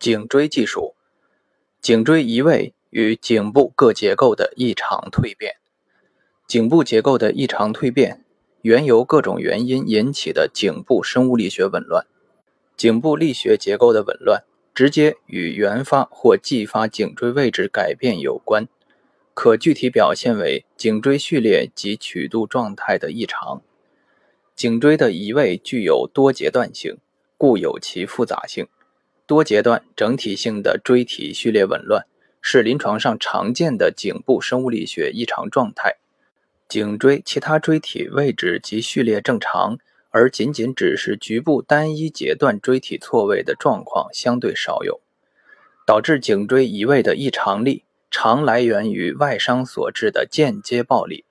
颈椎技术，颈椎移位与颈部各结构的异常蜕变。颈部结构的异常蜕变，原由各种原因引起的颈部生物力学紊乱。颈部力学结构的紊乱，直接与原发或继发颈椎位置改变有关，可具体表现为颈椎序列及曲度状态的异常。颈椎的移位具有多阶段性，故有其复杂性。多阶段整体性的椎体序列紊乱是临床上常见的颈部生物力学异常状态。颈椎其他椎体位置及序列正常，而仅仅只是局部单一阶段椎体错位的状况相对少有。导致颈椎移位的异常力常来源于外伤所致的间接暴力，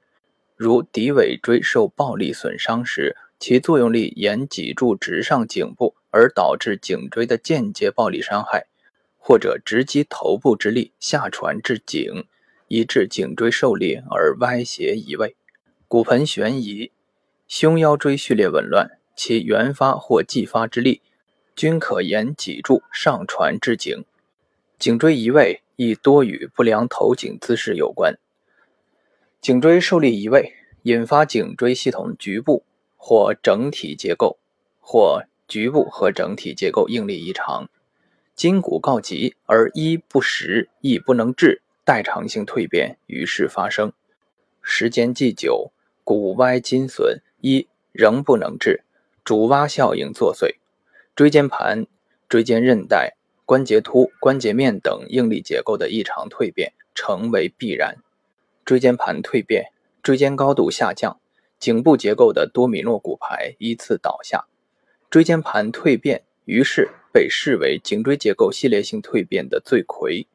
如骶尾椎受暴力损伤时，其作用力沿脊柱直上颈部。而导致颈椎的间接暴力伤害，或者直击头部之力下传至颈，以致颈椎受力而歪斜移位。骨盆悬移、胸腰椎序列紊乱，其原发或继发之力均可沿脊柱上传至颈。颈椎移位亦多与不良头颈姿势有关。颈椎受力移位引发颈椎系统局部或整体结构或。局部和整体结构应力异常，筋骨告急而一不实，亦不能治，代偿性蜕变于是发生。时间既久，骨歪筋损，一仍不能治，主蛙效应作祟，椎间盘、椎间韧带、关节突、关节面等应力结构的异常蜕变成为必然。椎间盘蜕变，椎间高度下降，颈部结构的多米诺骨牌依次倒下。椎间盘蜕变，于是被视为颈椎结构系列性蜕变的罪魁。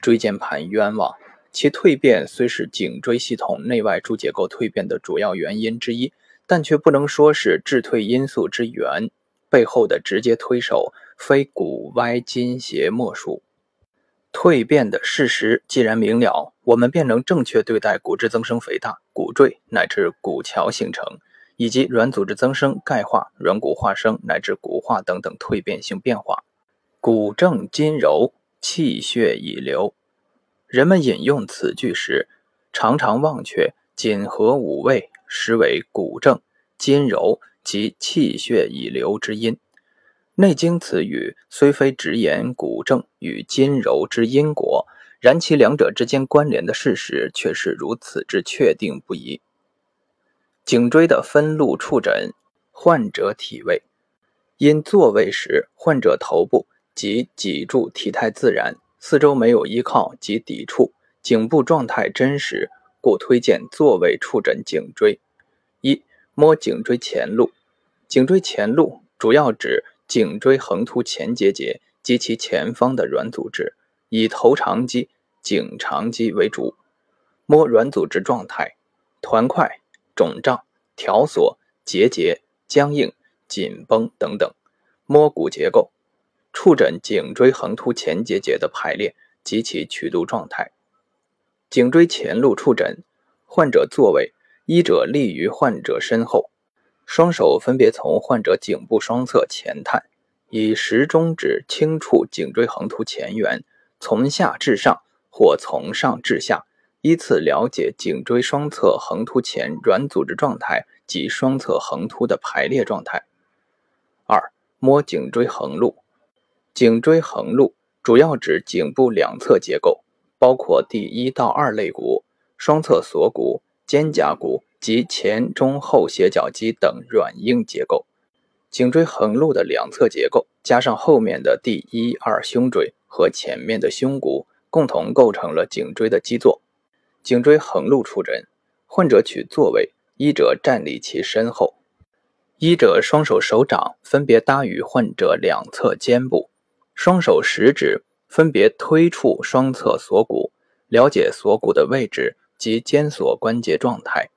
椎间盘冤枉，其蜕变虽是颈椎系统内外诸结构蜕变的主要原因之一，但却不能说是致退因素之源。背后的直接推手，非骨歪筋斜莫属。蜕变的事实既然明了，我们便能正确对待骨质增生、肥大、骨赘乃至骨桥形成。以及软组织增生、钙化、软骨化生乃至骨化等等蜕变性变化。骨正筋柔，气血已流。人们引用此句时，常常忘却锦和五味实为骨正筋柔及气血已流之因。《内经》此语虽非直言骨正与筋柔之因果，然其两者之间关联的事实却是如此之确定不疑。颈椎的分路触诊，患者体位，因坐位时患者头部及脊柱体态自然，四周没有依靠及抵触，颈部状态真实，故推荐坐位触诊颈椎。一、摸颈椎前路，颈椎前路主要指颈椎横突前结节及其前方的软组织，以头长肌、颈长肌为主。摸软组织状态，团块。肿胀、条索、结节、僵硬、紧绷等等，摸骨结构，触诊颈椎横突前结节的排列及其曲度状态。颈椎前路触诊，患者坐位，医者立于患者身后，双手分别从患者颈部双侧前探，以食中指轻触颈椎横突前缘，从下至上或从上至下。依次了解颈椎双侧横突前软组织状态及双侧横突的排列状态。二、摸颈椎横路。颈椎横路主要指颈部两侧结构，包括第一到二肋骨、双侧锁骨、肩胛骨及前中后斜角肌等软硬结构。颈椎横路的两侧结构，加上后面的第一二胸椎和前面的胸骨，共同构成了颈椎的基座。颈椎横路出诊，患者取坐位，医者站立其身后，医者双手手掌分别搭于患者两侧肩部，双手食指分别推触双侧锁骨，了解锁骨的位置及肩锁关节状态；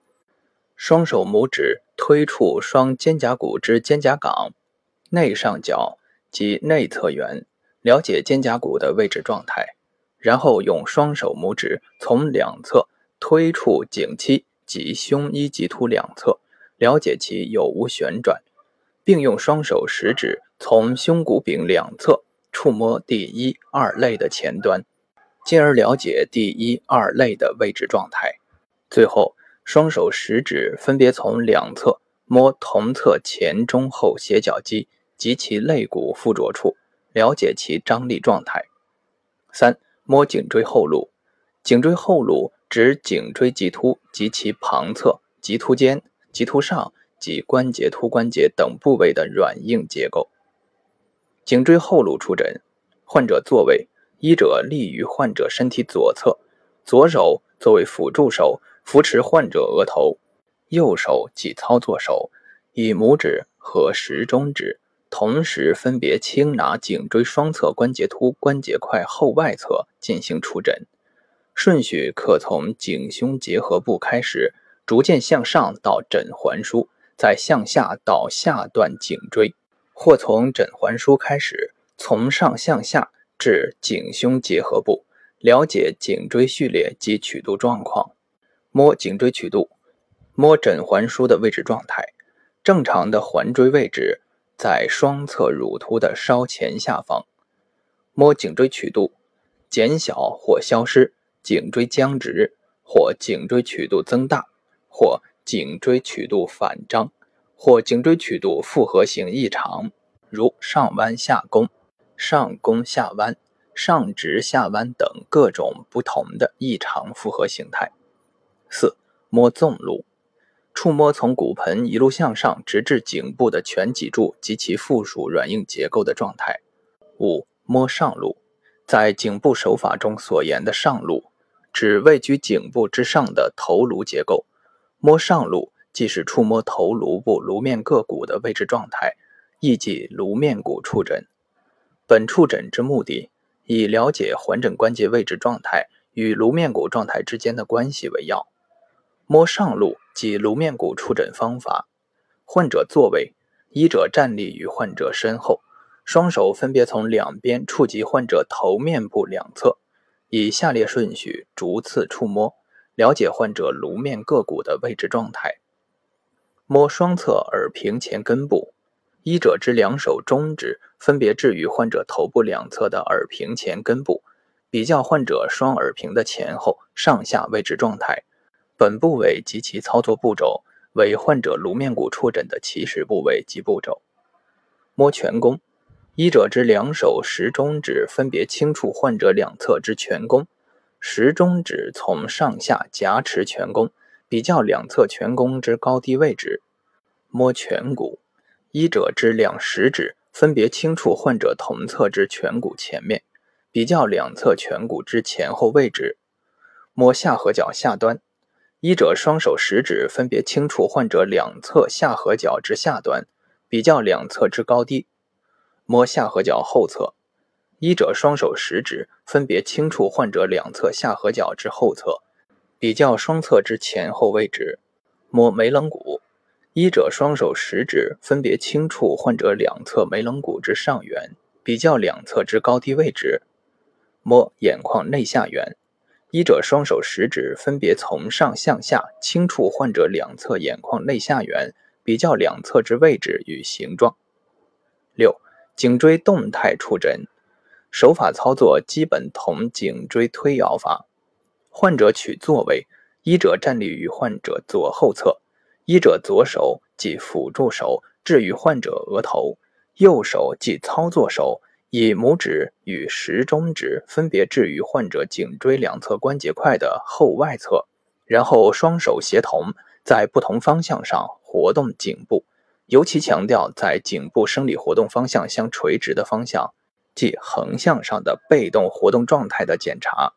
双手拇指推触双肩胛骨之肩胛冈、内上角及内侧缘，了解肩胛骨的位置状态。然后用双手拇指从两侧推触颈期及胸一棘突两侧，了解其有无旋转，并用双手食指从胸骨柄两侧触摸第一、二肋的前端，进而了解第一、二肋的位置状态。最后，双手食指分别从两侧摸同侧前中后斜角肌及其肋骨附着处，了解其张力状态。三、摸颈椎后路。颈椎后路指颈椎棘突及其旁侧、棘突间、棘突上及关节突关节等部位的软硬结构。颈椎后路触诊，患者座位，医者立于患者身体左侧，左手作为辅助手。扶持患者额头，右手即操作手，以拇指和食中指同时分别轻拿颈椎双侧关节突关节块后外侧进行触诊，顺序可从颈胸结合部开始，逐渐向上到枕环枢，再向下到下段颈椎，或从枕环枢开始，从上向下至颈胸结合部，了解颈椎序列及曲度状况。摸颈椎曲度，摸枕环枢的位置状态。正常的环椎位置在双侧乳突的稍前下方。摸颈椎曲度，减小或消失颈椎僵直，或颈椎曲度增大，或颈椎曲度反张，或颈椎曲度复合型异常，如上弯下弓、上弓下弯、上直下弯等各种不同的异常复合形态。四、摸纵路，触摸从骨盆一路向上，直至颈部的全脊柱及其附属软硬结构的状态。五、摸上路，在颈部手法中所言的上路，指位居颈部之上的头颅结构。摸上路，即是触摸头颅部颅面各骨的位置状态，亦即颅面骨触诊。本触诊之目的，以了解环枕关节位置状态与颅面骨状态之间的关系为要。摸上路及颅面骨触诊方法。患者座位，医者站立于患者身后，双手分别从两边触及患者头面部两侧，以下列顺序逐次触摸，了解患者颅面各骨的位置状态。摸双侧耳屏前根部，医者之两手中指分别置于患者头部两侧的耳屏前根部，比较患者双耳屏的前后、上下位置状态。本部位及其操作步骤为患者颅面骨触诊的起始部位及步骤。摸颧弓，医者之两手食中指分别轻触患者两侧之颧弓，食中指从上下夹持颧弓，比较两侧颧弓之高低位置。摸颧骨，医者之两食指分别轻触患者同侧之颧骨前面，比较两侧颧骨之前后位置。摸下颌角下端。医者双手食指分别轻触患者两侧下颌角之下端，比较两侧之高低。摸下颌角后侧，医者双手食指分别轻触患者两侧下颌角之后侧，比较双侧之前后位置。摸眉棱骨，医者双手食指分别轻触患者两侧眉棱骨之上缘，比较两侧之高低位置。摸眼眶内下缘。医者双手食指分别从上向下轻触患者两侧眼眶内下缘，比较两侧之位置与形状。六、颈椎动态触诊手法操作基本同颈椎推摇法。患者取座位，医者站立于患者左后侧，医者左手即辅助手置于患者额头，右手即操作手。以拇指与食中指分别置于患者颈椎两侧关节块的后外侧，然后双手协同在不同方向上活动颈部，尤其强调在颈部生理活动方向相垂直的方向，即横向上的被动活动状态的检查。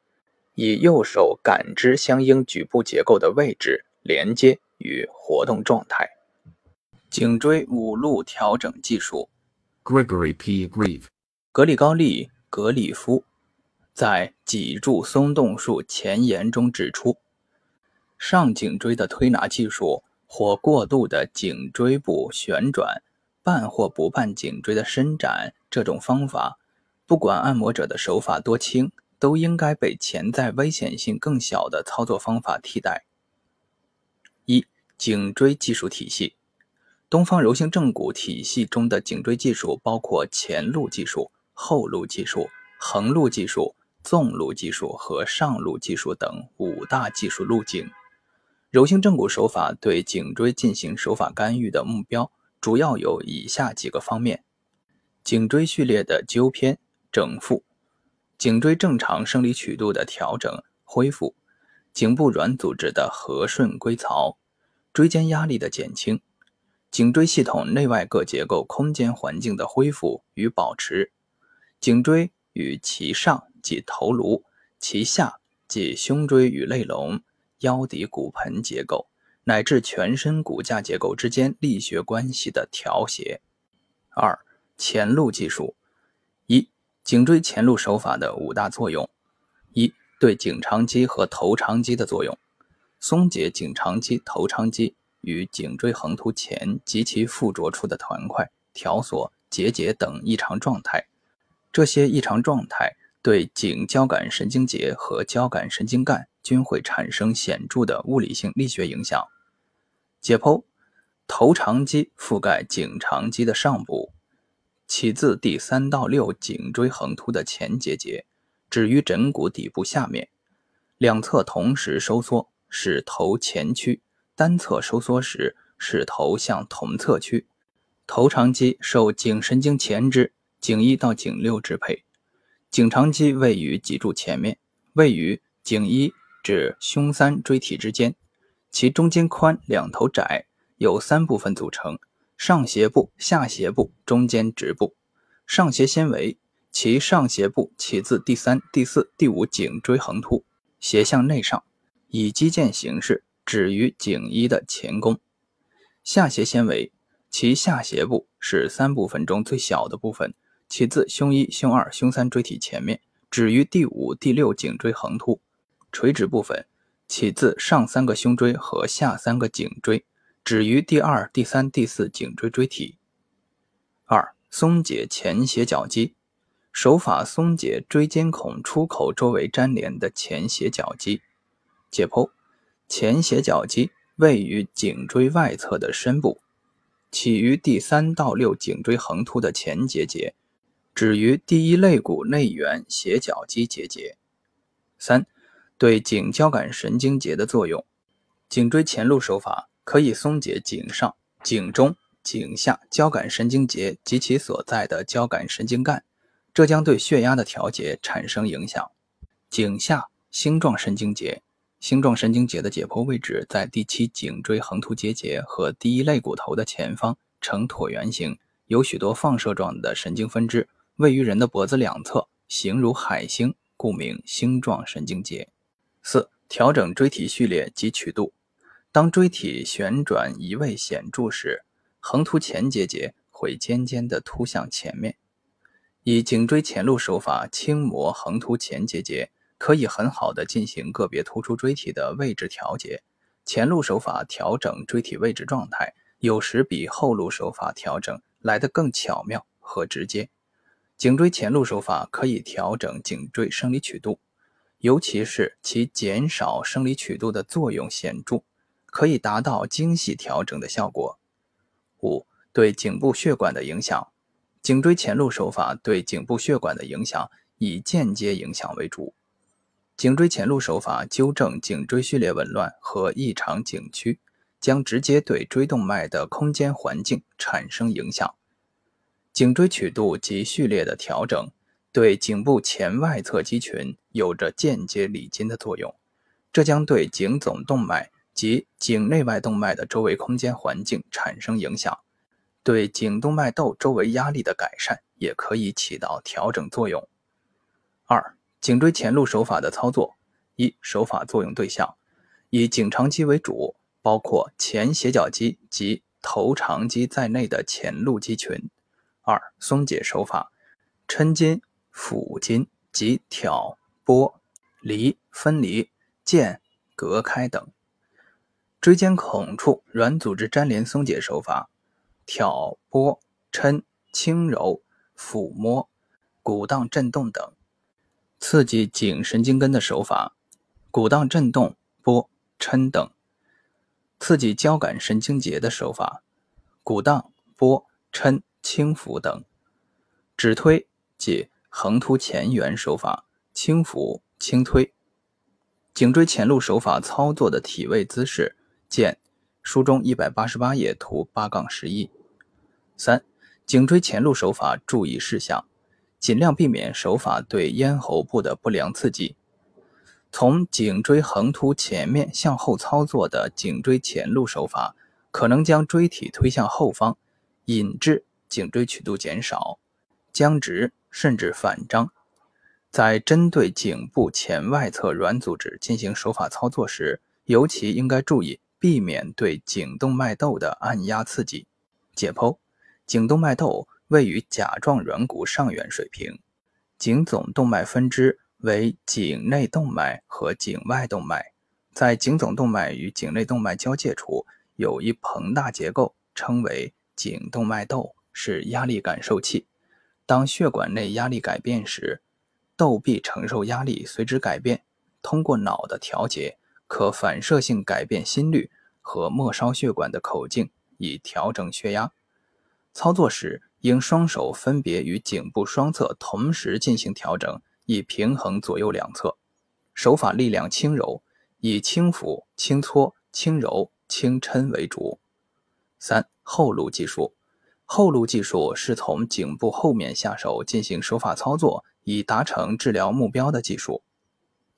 以右手感知相应局部结构的位置、连接与活动状态。颈椎五路调整技术。Gregory P. Grieve。格里高利·格里夫在《脊柱松动术前言》中指出，上颈椎的推拿技术或过度的颈椎部旋转、半或不半颈椎的伸展这种方法，不管按摩者的手法多轻，都应该被潜在危险性更小的操作方法替代。一、颈椎技术体系，东方柔性正骨体系中的颈椎技术包括前路技术。后路技术、横路技术、纵路技术和上路技术等五大技术路径。柔性正骨手法对颈椎进行手法干预的目标主要有以下几个方面：颈椎序列的纠偏、整复，颈椎正常生理曲度的调整、恢复，颈部软组织的和顺归槽，椎间压力的减轻，颈椎系统内外各结构空间环境的恢复与保持，颈椎与其上即头颅，其下即胸椎与肋龙。腰骶骨盆结构乃至全身骨架结构之间力学关系的调谐。二、前路技术。一、颈椎前路手法的五大作用。一、对颈长肌和头长肌的作用。松解颈长肌、头长肌与颈椎横突前及其附着处的团块、条索、结节等异常状态。这些异常状态对颈交感神经节和交感神经干。均会产生显著的物理性力学影响。解剖：头长肌覆盖颈长肌的上部，起自第三到六颈椎横突的前结节，止于枕骨底部下面，两侧同时收缩，使头前屈；单侧收缩时，使头向同侧屈。头长肌受颈神经前支颈一到颈六支配，颈长肌位于脊柱前面，位于颈一。至胸三椎体之间，其中间宽，两头窄，由三部分组成：上斜部、下斜部、中间直部。上斜纤维，其上斜部起自第三、第四、第五颈椎横突，斜向内上，以肌腱形式止于颈一的前弓。下斜纤维，其下斜部是三部分中最小的部分，起自胸一、胸二、胸三椎体前面，止于第五、第六颈椎横突。垂直部分起自上三个胸椎和下三个颈椎，止于第二、第三、第四颈椎椎体。二、松解前斜角肌，手法松解椎间孔出口周围粘连的前斜角肌。解剖：前斜角肌位于颈椎外侧的深部，起于第三到六颈椎横突的前结节，止于第一肋骨内缘斜角肌结节。三。对颈交感神经节的作用，颈椎前路手法可以松解颈上、颈中、颈下交感神经节及其所在的交感神经干，这将对血压的调节产生影响。颈下星状神经节，星状神经节的解剖位置在第七颈椎横突结节和第一肋骨头的前方，呈椭圆形，有许多放射状的神经分支，位于人的脖子两侧，形如海星，故名星状神经节。四、调整椎体序列及曲度。当椎体旋转移位显著时，横突前结节会尖尖地突向前面。以颈椎前路手法轻磨横突前结节，可以很好的进行个别突出椎体的位置调节。前路手法调整椎体位置状态，有时比后路手法调整来得更巧妙和直接。颈椎前路手法可以调整颈椎生理曲度。尤其是其减少生理曲度的作用显著，可以达到精细调整的效果。五、对颈部血管的影响，颈椎前路手法对颈部血管的影响以间接影响为主。颈椎前路手法纠正颈椎序列紊乱和异常颈区，将直接对椎动脉的空间环境产生影响。颈椎曲度及序列的调整。对颈部前外侧肌群有着间接理筋的作用，这将对颈总动脉及颈内外动脉的周围空间环境产生影响，对颈动脉窦周围压力的改善也可以起到调整作用。二、颈椎前路手法的操作：一、手法作用对象以颈长肌为主，包括前斜角肌及头长肌在内的前路肌群。二、松解手法：抻筋。抚筋及挑拨离分离间隔开等，椎间孔处软组织粘连松解手法，挑拨抻轻柔抚摸鼓荡振动等，刺激颈神经根的手法，鼓荡振动拨抻等，刺激交感神经节的手法，鼓荡拨抻轻抚等，指推即。横突前缘手法，轻抚轻推。颈椎前路手法操作的体位姿势，见书中一百八十八页图八杠十一。三、颈椎前路手法注意事项，尽量避免手法对咽喉部的不良刺激。从颈椎横突前面向后操作的颈椎前路手法，可能将椎体推向后方，引致颈椎曲度减少、僵直甚至反张。在针对颈部前外侧软组织进行手法操作时，尤其应该注意避免对颈动脉窦的按压刺激。解剖：颈动脉窦位于甲状软骨上缘水平，颈总动脉分支。为颈内动脉和颈外动脉，在颈总动脉与颈内动脉交界处有一膨大结构，称为颈动脉窦，是压力感受器。当血管内压力改变时，窦壁承受压力随之改变。通过脑的调节，可反射性改变心率和末梢血管的口径，以调整血压。操作时，应双手分别于颈部双侧同时进行调整。以平衡左右两侧，手法力量轻柔，以轻抚、轻搓、轻揉、轻抻为主。三、后路技术，后路技术是从颈部后面下手进行手法操作，以达成治疗目标的技术。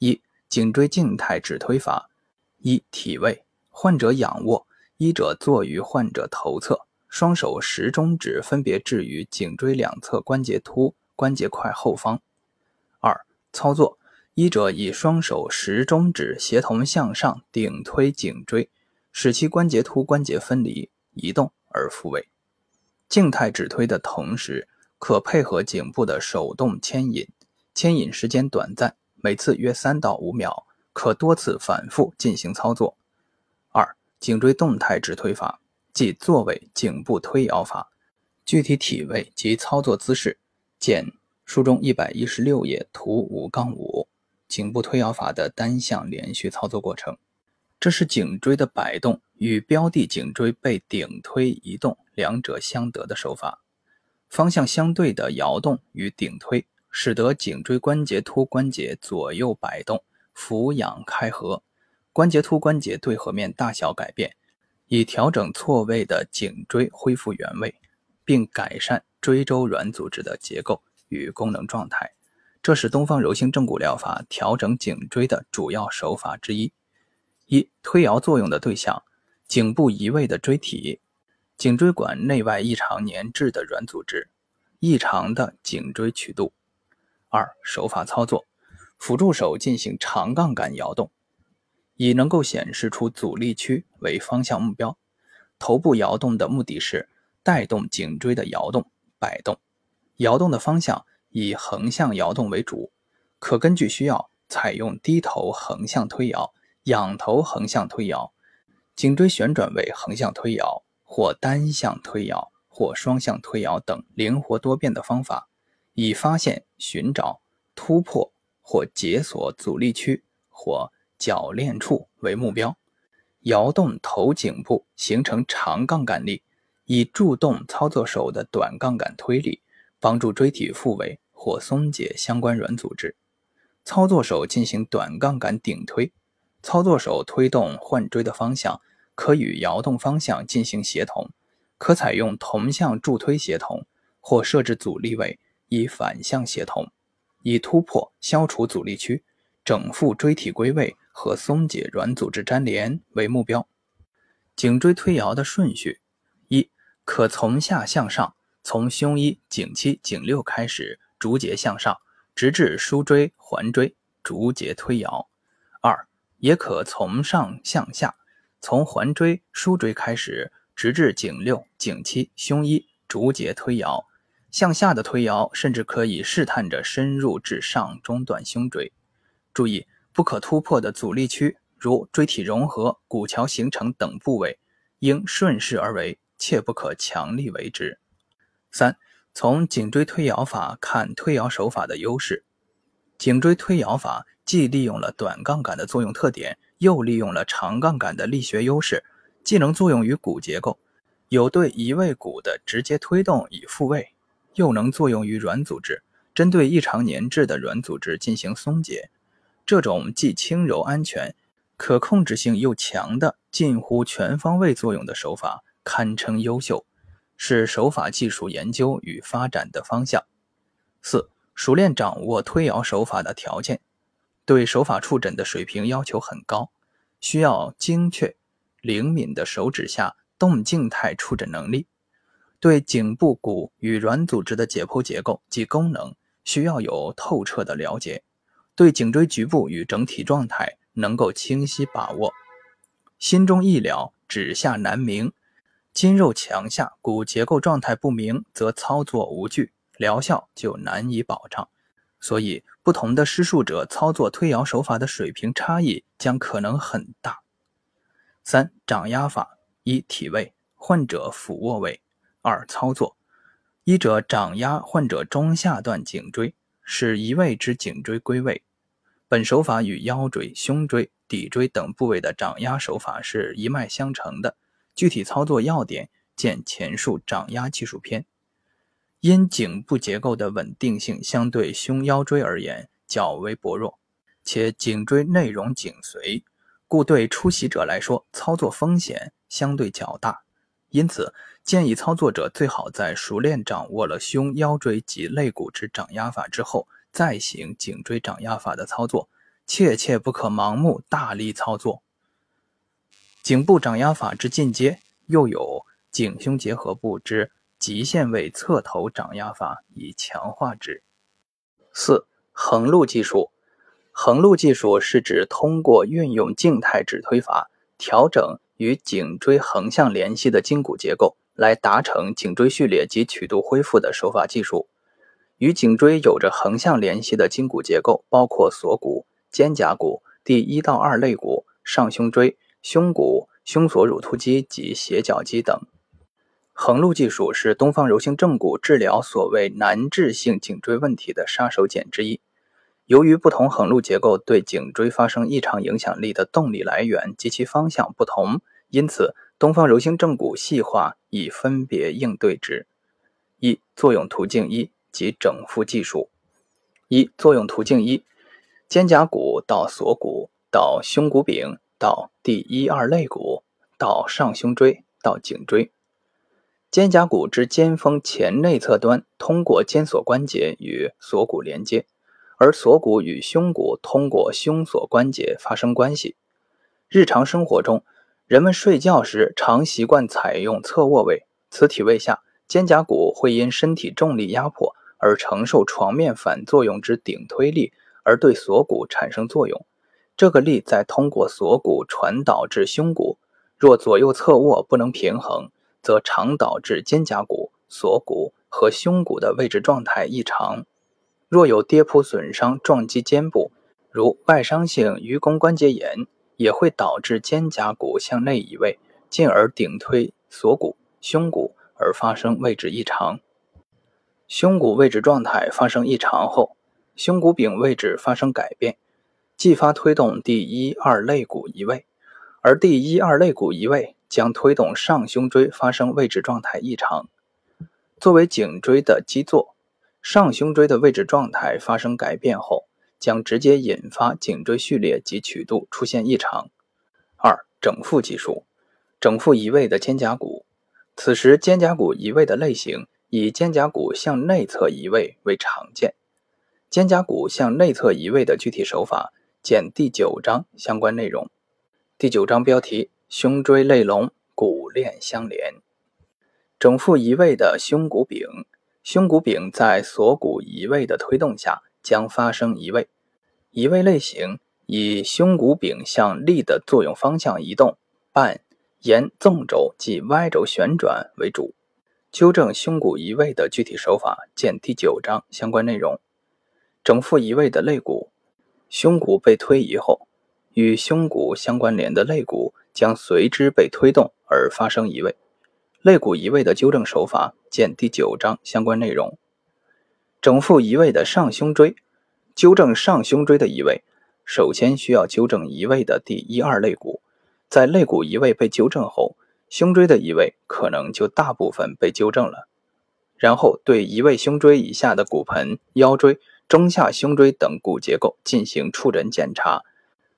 一、颈椎静态指推法。一、体位，患者仰卧，医者坐于患者头侧，双手食中指分别置于颈椎两侧关节突、关节块后方。二、操作：医者以双手食中指协同向上顶推颈椎，使其关节突关节分离、移动而复位。静态指推的同时，可配合颈部的手动牵引，牵引时间短暂，每次约三到五秒，可多次反复进行操作。二、颈椎动态指推法，即坐位颈部推摇法，具体体位及操作姿势见。书中一百一十六页图五杠五，颈部推摇法的单向连续操作过程。这是颈椎的摆动与标的颈椎被顶推移动两者相得的手法。方向相对的摇动与顶推，使得颈椎关节突关节左右摆动、俯仰开合，关节突关节对合面大小改变，以调整错位的颈椎恢复原位，并改善椎周软组织的结构。与功能状态，这是东方柔性正骨疗法调整颈椎的主要手法之一。一、推摇作用的对象：颈部移位的椎体、颈椎管内外异常粘滞的软组织、异常的颈椎曲度。二、手法操作：辅助手进行长杠杆摇动，以能够显示出阻力区为方向目标。头部摇动的目的是带动颈椎的摇动摆动。摇动的方向以横向摇动为主，可根据需要采用低头横向推摇、仰头横向推摇、颈椎旋转为横向推摇，或单向推摇或双向推摇等灵活多变的方法，以发现、寻找、突破或解锁阻力区或铰链处为目标。摇动头颈部形成长杠杆力，以助动操作手的短杠杆推力。帮助椎体复位或松解相关软组织。操作手进行短杠杆顶推，操作手推动换椎的方向可与摇动方向进行协同，可采用同向助推协同，或设置阻力位以反向协同，以突破、消除阻力区，整复椎体归位和松解软组织粘连为目标。颈椎推摇的顺序：一、可从下向上。从胸一、颈七、颈六开始，逐节向上，直至枢椎、环椎，逐节推摇。也可从上向下，从环椎、枢椎开始，直至颈六、颈七、胸一，逐节推摇。向下的推摇，甚至可以试探着深入至上中段胸椎。注意，不可突破的阻力区，如椎体融合、骨桥形成等部位，应顺势而为，切不可强力为之。三、从颈椎推摇法看推摇手法的优势。颈椎推摇法既利用了短杠杆的作用特点，又利用了长杠杆的力学优势，既能作用于骨结构，有对移位骨的直接推动以复位，又能作用于软组织，针对异常粘滞的软组织进行松解。这种既轻柔安全、可控制性又强的近乎全方位作用的手法，堪称优秀，是手法技术研究与发展的方向。四、熟练掌握推摇手法的条件，对手法触诊的水平要求很高，需要精确、灵敏的手指下动静态触诊能力。对颈部骨与软组织的解剖结构及功能，需要有透彻的了解。对颈椎局部与整体状态能够清晰把握，心中意了，指下难明，筋肉强下，骨结构状态不明，则操作无据，疗效就难以保障。所以，不同的施术者操作推摇手法的水平差异将可能很大。三、掌压法：一、体位，患者俯卧位；二、操作，医者掌压患者中下段颈椎。使移位之颈椎归位，本手法与腰椎、胸椎、骶椎等部位的掌压手法是一脉相承的。具体操作要点见前述掌压技术篇。因颈部结构的稳定性相对胸腰椎而言较为薄弱，且颈椎内容颈髓，故对初习者来说操作风险相对较大。因此，建议操作者最好在熟练掌握了胸腰椎及肋骨之掌压法之后，再行颈椎掌压法的操作，切切不可盲目大力操作。颈部掌压法之进阶，又有颈胸结合部之极限位侧头掌压法，以强化之。四、横路技术。横路技术是指通过运用静态指推法调整。与颈椎横向联系的筋骨结构，来达成颈椎序列及曲度恢复的手法技术。与颈椎有着横向联系的筋骨结构，包括锁骨、肩胛骨、第一到二肋骨、上胸椎、胸骨、胸锁乳突肌及斜角肌等。横路技术是东方柔性正骨治疗所谓难治性颈椎问题的杀手锏之一。由于不同横路结构对颈椎发生异常影响力的动力来源及其方向不同，因此东方柔性正骨细化以分别应对之。一、作用途径一及整复技术。一、作用途径一：肩胛骨到锁骨，到胸骨柄，到第一二肋骨，到上胸椎，到颈椎。肩胛骨之肩峰前内侧端通过肩锁关节与锁骨连接。而锁骨与胸骨通过胸锁关节发生关系。日常生活中，人们睡觉时常习惯采用侧卧位，此体位下，肩胛骨会因身体重力压迫而承受床面反作用之顶推力，而对锁骨产生作用。这个力再通过锁骨传导至胸骨，若左右侧卧不能平衡，则常导致肩胛骨、锁骨和胸骨的位置状态异常。若有跌扑损伤撞击肩部，如外伤性盂肱关节炎，也会导致肩胛骨向内移位，进而顶推锁骨、胸骨而发生位置异常。胸骨位置状态发生异常后，胸骨柄位置发生改变，继发推动第一二肋骨移位，而第一二肋骨移位将推动上胸椎发生位置状态异常。作为颈椎的基座。上胸椎的位置状态发生改变后，将直接引发颈椎序列及曲度出现异常。二、整复技术，整复移位的肩胛骨。此时肩胛骨移位的类型以肩胛骨向内侧移位为常见。肩胛骨向内侧移位的具体手法，见第九章相关内容。第九章标题：胸椎肋龙骨链相连。整复移位的胸骨柄。胸骨柄在锁骨移位的推动下将发生移位，移位类型以胸骨柄向力的作用方向移动，伴沿纵轴及 Y 轴旋转为主。纠正胸骨移位的具体手法见第九章相关内容。整复移位的肋骨，胸骨被推移后，与胸骨相关联的肋骨将随之被推动而发生移位。肋骨移位的纠正手法，见第九章相关内容。整复移位的上胸椎，纠正上胸椎的移位，首先需要纠正移位的第一二肋骨。在肋骨移位被纠正后，胸椎的移位可能就大部分被纠正了。然后对移位胸椎以下的骨盆、腰椎、中下胸椎等骨结构进行触诊检查，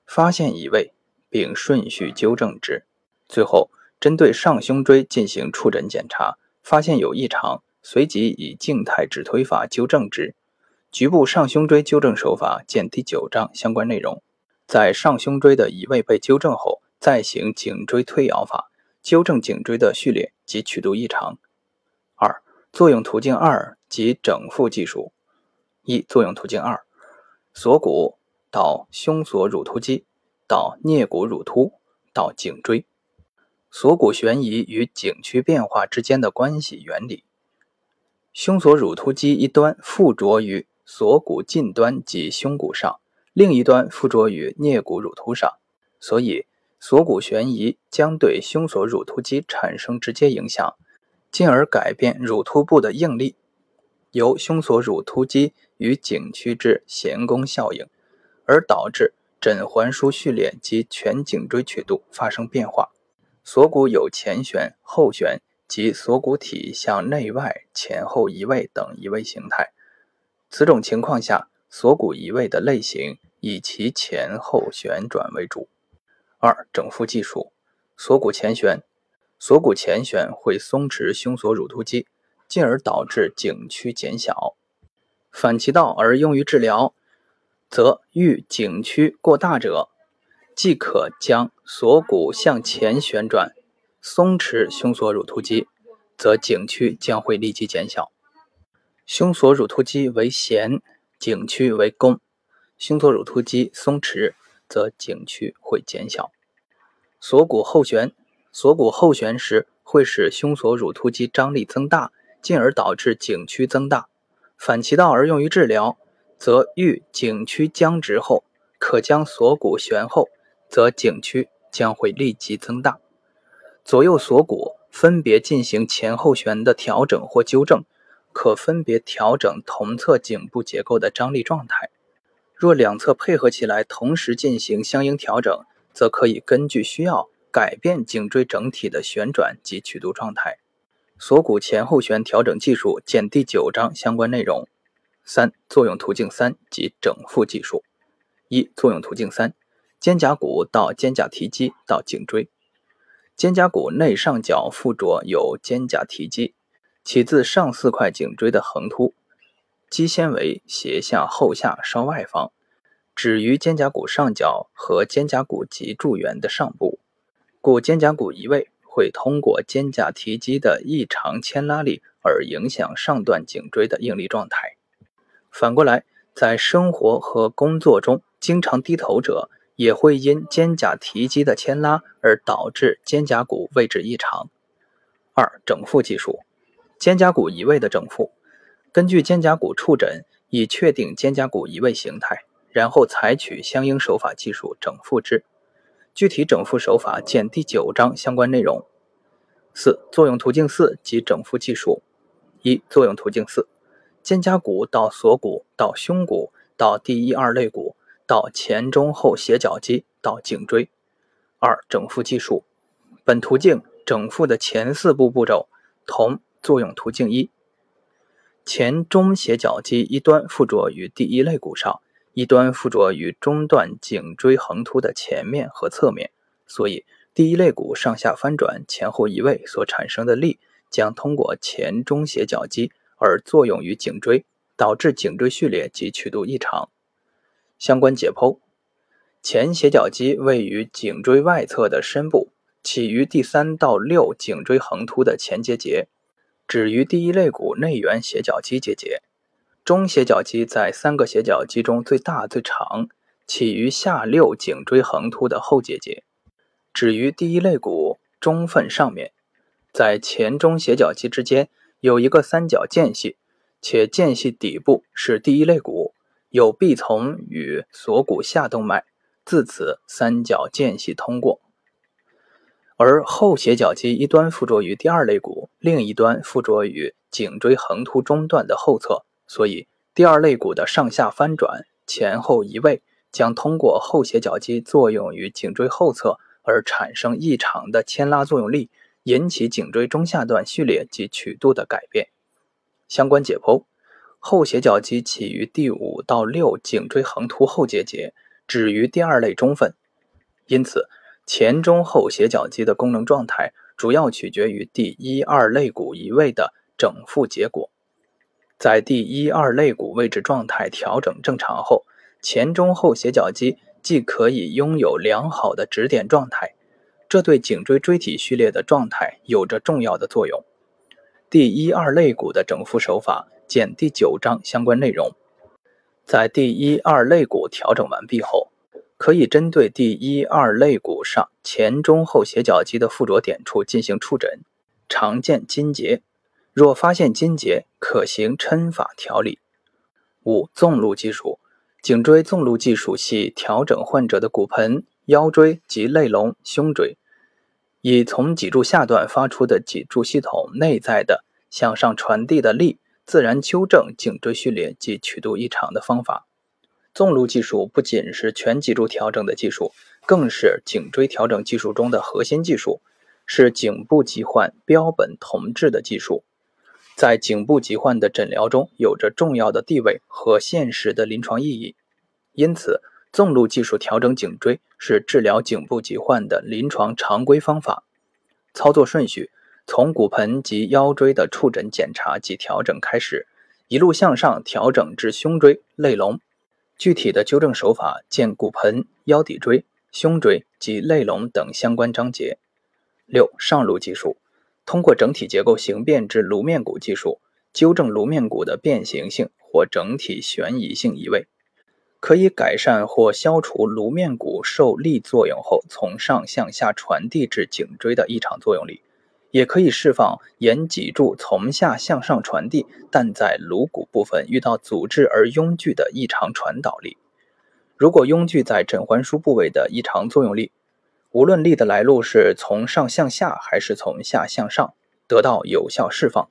发现移位，并顺序纠正之。最后，针对上胸椎进行触诊检查，发现有异常，随即以静态止推法纠正之。局部上胸椎纠正手法见第九章相关内容。在上胸椎的移位被纠正后，再行颈椎推摇法，纠正颈椎的序列及曲度异常。二、作用途径二及整复技术。一、作用途径二：锁骨到胸锁乳突肌，到颞骨乳突，到颈椎。锁骨悬移与颈区变化之间的关系原理。胸锁乳突肌一端附着于锁骨近端及胸骨上，另一端附着于颞骨乳突上，所以锁骨悬移将对胸锁乳突肌产生直接影响，进而改变乳突部的应力，由胸锁乳突肌与颈区之弦弓效应，而导致枕环枢序列及全颈椎曲度发生变化。锁骨有前旋、后旋及锁骨体向内外、前后移位等移位形态。此种情况下，锁骨移位的类型以其前后旋转为主。二、整复技术：锁骨前旋，锁骨前旋会松弛胸锁乳突肌，进而导致颈区减小。反其道而用于治疗，则遇颈区过大者，即可将锁骨向前旋转，松弛胸锁乳突肌，则颈区将会立即减小。胸锁乳突肌为弦，颈区为弓。胸锁乳突肌松弛，则颈区会减小。锁骨后旋，锁骨后旋时会使胸锁乳突肌张力增大，进而导致颈区增大。反其道而用于治疗，则遇颈区僵直后，可将锁骨旋后，则颈区将会立即增大。左右锁骨分别进行前后旋的调整或纠正。可分别调整同侧颈部结构的张力状态。若两侧配合起来，同时进行相应调整，则可以根据需要改变颈椎整体的旋转及曲度状态。锁骨前后旋调整技术见第九章相关内容。三、作用途径三及整复技术。一、作用途径三：肩胛骨到肩胛提肌到颈椎。肩胛骨内上角附着有肩胛提肌。起自上四块颈椎的横突，肌纤维斜向后下稍外方，止于肩胛骨上角和肩胛骨脊柱缘的上部，故肩胛骨移位会通过肩胛提肌的异常牵拉力而影响上段颈椎的应力状态。反过来，在生活和工作中经常低头者，也会因肩胛提肌的牵拉而导致肩胛骨位置异常。二、整复技术。肩胛骨移位的整复，根据肩胛骨触诊，以确定肩胛骨移位形态，然后采取相应手法技术整复之。具体整复手法见第九章相关内容。四、作用途径四及整复技术。一、作用途径四：肩胛骨到锁骨到胸骨到第一二肋骨到前中后斜角肌到颈椎。二、整复技术。本途径整复的前四步步骤同。作用途径一：前中斜角肌一端附着于第一肋骨上，一端附着于中段颈椎横突的前面和侧面，所以第一肋骨上下翻转、前后移位所产生的力，将通过前中斜角肌而作用于颈椎，导致颈椎序列及曲度异常。相关解剖：前斜角肌位于颈椎外侧的深部，起于第三到六颈椎横突的前结节。止于第一肋骨内缘斜角肌结节，中斜角肌在三个斜角肌中最大最长，起于下六颈椎横突的后结节，止于第一肋骨中份上面，在前中斜角肌之间有一个三角间隙，且间隙底部是第一肋骨，有臂丛与锁骨下动脉，自此三角间隙通过。而后斜角肌一端附着于第二肋骨，另一端附着于颈椎横突中段的后侧，所以第二肋骨的上下翻转、前后移位将通过后斜角肌作用于颈椎后侧而产生异常的牵拉作用力，引起颈椎中下段序列及曲度的改变。相关解剖：后斜角肌起于第五到六颈椎横突后结节，止于第二类中分。因此，前中后斜角肌的功能状态主要取决于第一二肋骨移位的整复结果。在第一二肋骨位置状态调整正常后，前中后斜角肌既可以拥有良好的指点状态，这对颈椎椎体序列的状态有着重要的作用。第一二肋骨的整复手法见第九章相关内容。在第一二肋骨调整完毕后，可以针对第一二肋骨上前中后斜角肌的附着点处进行触诊，常见筋结。若发现筋结，可行抻法调理。五、纵路技术。颈椎纵路技术系调整患者的骨盆、腰椎及肋龙、胸椎，以从脊柱下段发出的脊柱系统内在的向上传递的力，自然纠正颈椎序列及曲度异常的方法。纵路技术不仅是全脊柱调整的技术，更是颈椎调整技术中的核心技术，是颈部疾患标本同治的技术。在颈部疾患的诊疗中有着重要的地位和现实的临床意义，因此纵路技术调整颈椎是治疗颈部疾患的临床常规方法。操作顺序从骨盆及腰椎的触诊检查及调整开始，一路向上调整至胸椎、肋龙。具体的纠正手法见骨盆、腰骶椎、胸椎及肋龙等相关章节。六上路技术。通过整体结构形变至颅面骨技术，纠正颅面骨的变形性或整体悬移性移位，可以改善或消除颅面骨受力作用后从上向下传递至颈椎的异常作用力，也可以释放沿脊柱从下向上传递，但在颅骨部分遇到阻滞而拥聚的异常传导力。如果拥聚在枕环枢部位的异常作用力，无论力的来路是从上向下还是从下向上，得到有效释放，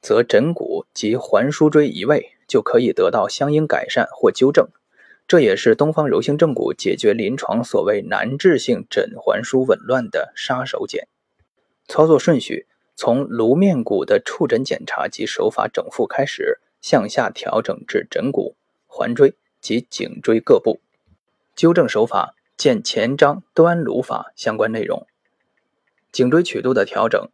则枕骨及环枢椎移位就可以得到相应改善或纠正。这也是东方柔性正骨解决临床所谓难治性枕环枢紊乱的杀手锏。操作顺序从颅面骨的触诊检查及手法整复开始，向下调整至枕骨、环椎及颈椎各部。纠正手法。见前章端颅法相关内容。颈椎曲度的调整。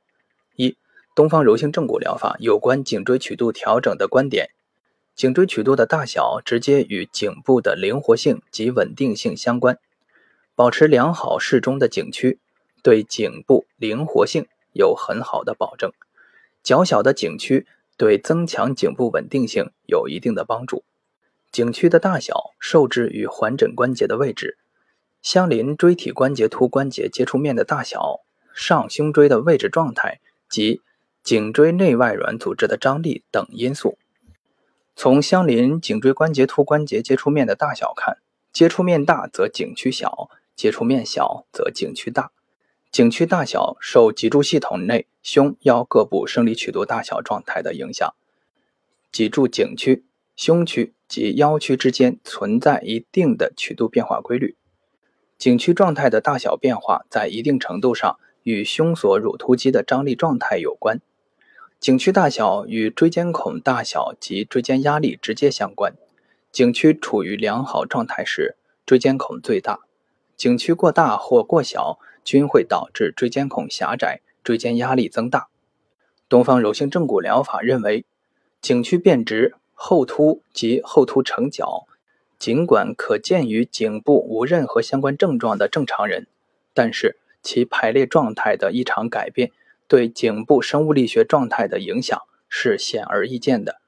一、东方柔性正骨疗法有关颈椎曲度调整的观点。颈椎曲度的大小直接与颈部的灵活性及稳定性相关。保持良好适中的颈区，对颈部灵活性有很好的保证。较小的颈区对增强颈部稳定性有一定的帮助。颈区的大小受制于环枕关节的位置。相邻椎体关节突关节接触面的大小、上胸椎的位置状态及颈椎内外软组织的张力等因素。从相邻颈椎关节突关节接触面的大小看，接触面大则颈区小，接触面小则颈区大。颈区大小受脊柱系统内胸腰各部生理曲度大小状态的影响。脊柱颈区、胸区及腰区之间存在一定的曲度变化规律。颈区状态的大小变化，在一定程度上与胸锁乳突肌的张力状态有关。颈区大小与椎间孔大小及椎间压力直接相关。颈区处于良好状态时，椎间孔最大；颈区过大或过小，均会导致椎间孔狭窄，椎间压力增大。东方柔性正骨疗法认为，颈区变直、后凸及后凸成角。尽管可见于颈部无任何相关症状的正常人，但是其排列状态的异常改变对颈部生物力学状态的影响是显而易见的。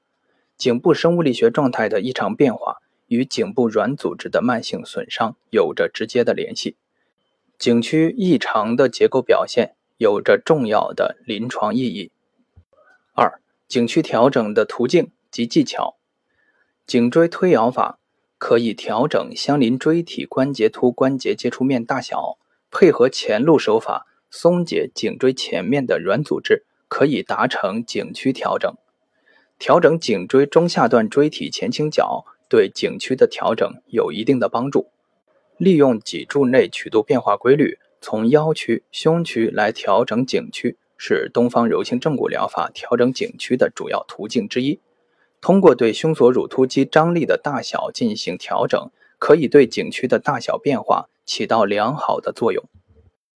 颈部生物力学状态的异常变化与颈部软组织的慢性损伤有着直接的联系。颈区异常的结构表现有着重要的临床意义。二、颈区调整的途径及技巧。颈椎推摇法。可以调整相邻椎体关节突关节接触面大小，配合前路手法松解颈椎前面的软组织，可以达成颈区调整。调整颈椎中下段椎体前倾角，对颈区的调整有一定的帮助。利用脊柱内曲度变化规律，从腰区、胸区来调整颈区，是东方柔性正骨疗法调整颈区的主要途径之一。通过对胸锁乳突肌张力的大小进行调整，可以对颈区的大小变化起到良好的作用。